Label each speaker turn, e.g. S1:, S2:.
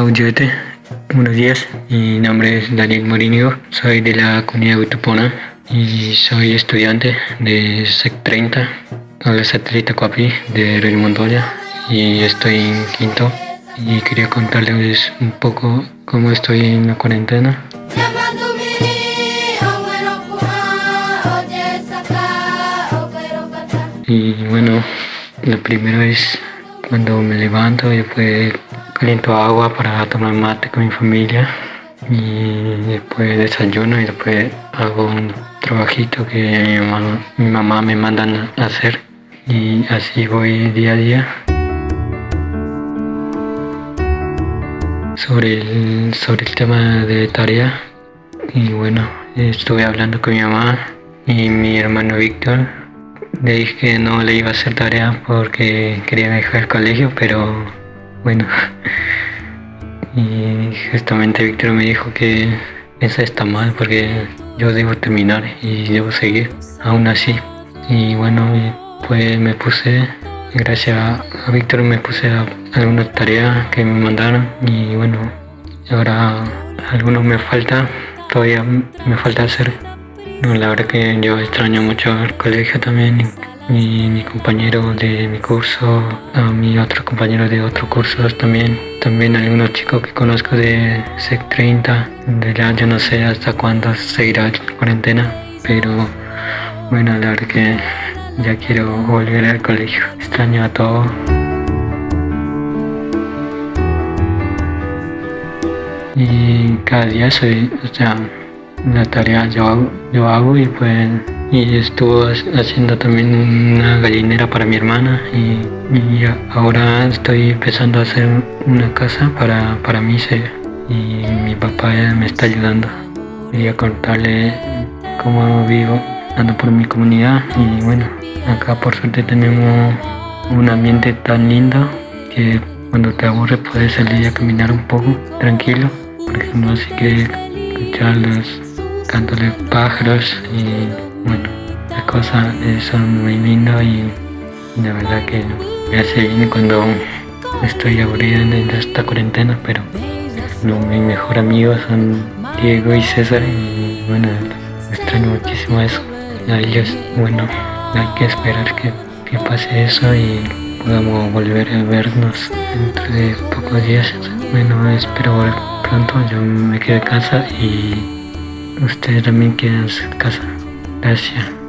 S1: Buenos días, mi nombre es Daniel Morinio, soy de la comunidad Huitupona y soy estudiante de SEC 30 a la satélite Coapi de Real Montoya y estoy en quinto. Y quería contarles un poco cómo estoy en la cuarentena. Y bueno, la primera es cuando me levanto y después caliento agua para tomar mate con mi familia. Y después desayuno y después hago un trabajito que mi mamá, me mandan a hacer. Y así voy día a día. Sobre el, sobre el tema de tarea y bueno, estuve hablando con mi mamá y mi hermano Víctor. Le dije que no le iba a hacer tarea porque quería dejar el colegio, pero bueno. Y justamente Víctor me dijo que eso está mal porque yo debo terminar y debo seguir, aún así. Y bueno, pues me puse, gracias a Víctor me puse a algunas tareas que me mandaron y bueno, ahora algunos me falta, todavía me falta hacer la verdad que yo extraño mucho el colegio también y mi compañero de mi curso, a mi otro compañero de otro curso también, también algunos chicos que conozco de SEC 30, de ya yo no sé hasta cuándo seguirá la cuarentena, pero bueno, la verdad que ya quiero volver al colegio, extraño a todo. Y cada día soy, o sea, la tarea yo hago, yo hago y pues y estuvo haciendo también una gallinera para mi hermana y, ahora estoy empezando a hacer una casa para, para mí y mi papá me está ayudando. Quería contarle cómo vivo, ando por mi comunidad y bueno, acá por suerte tenemos un ambiente tan lindo que cuando te aburres puedes salir a caminar un poco tranquilo, porque no así que escuchar los de pájaros y bueno, las cosas son muy lindas y la verdad que me hace bien cuando estoy aburrido en esta cuarentena, pero no, mis mejores amigos son Diego y César y bueno, extraño muchísimo eso. A ellos, bueno, hay que esperar que, que pase eso y podamos volver a vernos dentro de pocos días. Bueno, espero volver pronto, yo me quedo en casa y Ustedes también quedan en casa. Gracias.